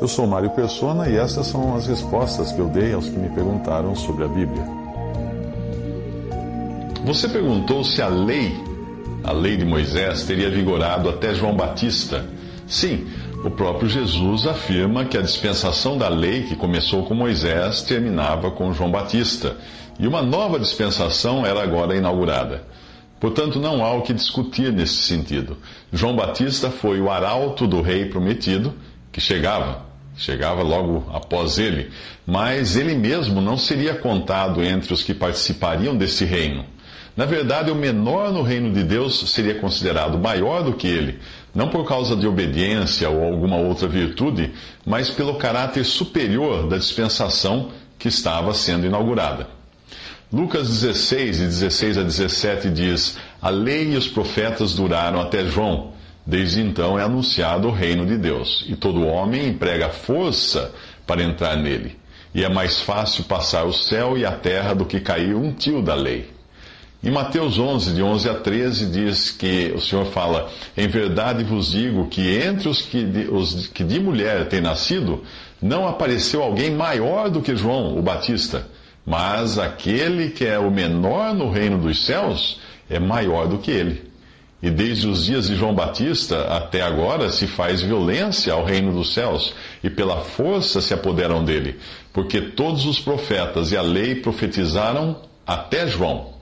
Eu sou Mário Persona e essas são as respostas que eu dei aos que me perguntaram sobre a Bíblia. Você perguntou se a lei a lei de Moisés teria vigorado até João Batista. Sim, o próprio Jesus afirma que a dispensação da lei, que começou com Moisés, terminava com João Batista, e uma nova dispensação era agora inaugurada. Portanto, não há o que discutir nesse sentido. João Batista foi o arauto do rei prometido, que chegava, chegava logo após ele, mas ele mesmo não seria contado entre os que participariam desse reino. Na verdade, o menor no reino de Deus seria considerado maior do que ele, não por causa de obediência ou alguma outra virtude, mas pelo caráter superior da dispensação que estava sendo inaugurada. Lucas 16, de 16 a 17 diz: A lei e os profetas duraram até João. Desde então é anunciado o reino de Deus, e todo homem emprega força para entrar nele. E é mais fácil passar o céu e a terra do que cair um tio da lei. Em Mateus 11, de 11 a 13, diz que o Senhor fala: Em verdade vos digo que entre os que de, os que de mulher têm nascido, não apareceu alguém maior do que João, o Batista. Mas aquele que é o menor no reino dos céus é maior do que ele. E desde os dias de João Batista até agora se faz violência ao reino dos céus, e pela força se apoderam dele, porque todos os profetas e a lei profetizaram até João.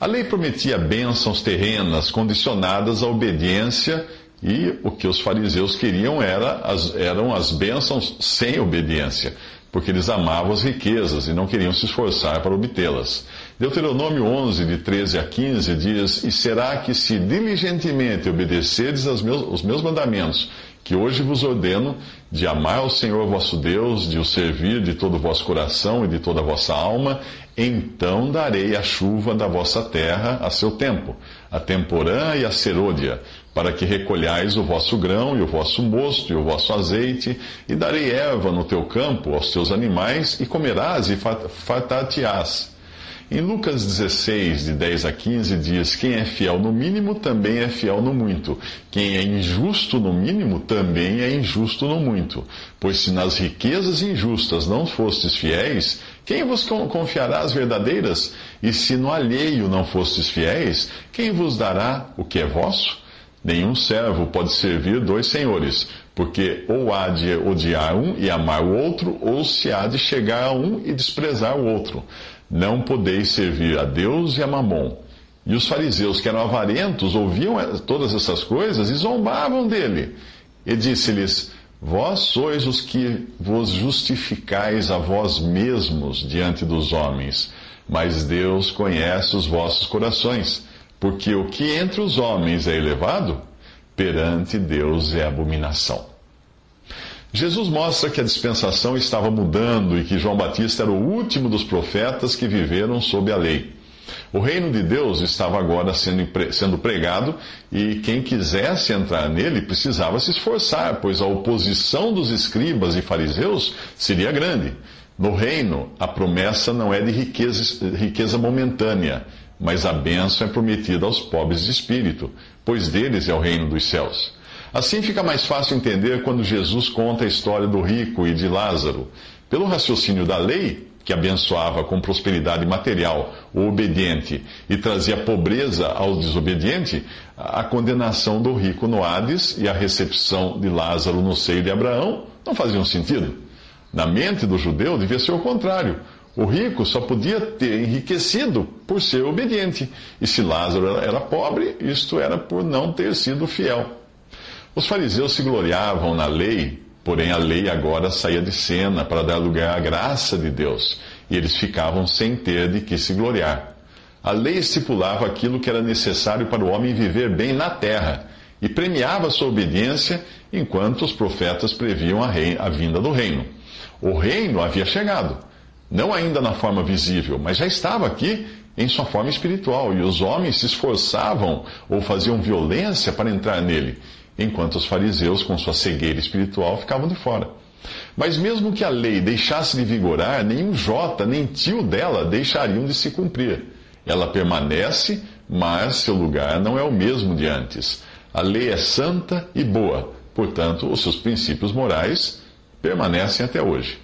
A lei prometia bênçãos terrenas condicionadas à obediência e o que os fariseus queriam era as, eram as bênçãos sem obediência, porque eles amavam as riquezas e não queriam se esforçar para obtê-las. Deuteronômio 11, de 13 a 15, diz: E será que se diligentemente obedecerdes aos meus, os meus mandamentos, que hoje vos ordeno, de amar o Senhor vosso Deus, de o servir de todo o vosso coração e de toda a vossa alma, então darei a chuva da vossa terra a seu tempo, a temporã e a serôdia, para que recolhais o vosso grão e o vosso mosto e o vosso azeite, e darei erva no teu campo aos teus animais, e comerás e fartar-te-ás. Em Lucas 16, de 10 a 15, diz: Quem é fiel no mínimo também é fiel no muito. Quem é injusto no mínimo também é injusto no muito. Pois se nas riquezas injustas não fostes fiéis, quem vos confiará as verdadeiras? E se no alheio não fostes fiéis, quem vos dará o que é vosso? Nenhum servo pode servir dois senhores, porque ou há de odiar um e amar o outro, ou se há de chegar a um e desprezar o outro. Não podeis servir a Deus e a Mamon. E os fariseus, que eram avarentos, ouviam todas essas coisas e zombavam dele. E disse-lhes: Vós sois os que vos justificais a vós mesmos diante dos homens, mas Deus conhece os vossos corações, porque o que entre os homens é elevado, perante Deus é abominação. Jesus mostra que a dispensação estava mudando e que João Batista era o último dos profetas que viveram sob a lei. O reino de Deus estava agora sendo pregado e quem quisesse entrar nele precisava se esforçar, pois a oposição dos escribas e fariseus seria grande. No reino, a promessa não é de riqueza, riqueza momentânea, mas a bênção é prometida aos pobres de espírito, pois deles é o reino dos céus. Assim fica mais fácil entender quando Jesus conta a história do rico e de Lázaro. Pelo raciocínio da lei, que abençoava com prosperidade material o obediente e trazia pobreza ao desobediente, a condenação do rico no Hades e a recepção de Lázaro no seio de Abraão não faziam sentido. Na mente do judeu devia ser o contrário. O rico só podia ter enriquecido por ser obediente, e se Lázaro era pobre, isto era por não ter sido fiel. Os fariseus se gloriavam na lei, porém a lei agora saía de cena para dar lugar à graça de Deus, e eles ficavam sem ter de que se gloriar. A lei estipulava aquilo que era necessário para o homem viver bem na terra e premiava sua obediência enquanto os profetas previam a, rei, a vinda do reino. O reino havia chegado, não ainda na forma visível, mas já estava aqui em sua forma espiritual, e os homens se esforçavam ou faziam violência para entrar nele, enquanto os fariseus, com sua cegueira espiritual, ficavam de fora. Mas mesmo que a lei deixasse de vigorar, nenhum Jota, nem tio dela deixariam de se cumprir. Ela permanece, mas seu lugar não é o mesmo de antes. A lei é santa e boa, portanto, os seus princípios morais permanecem até hoje.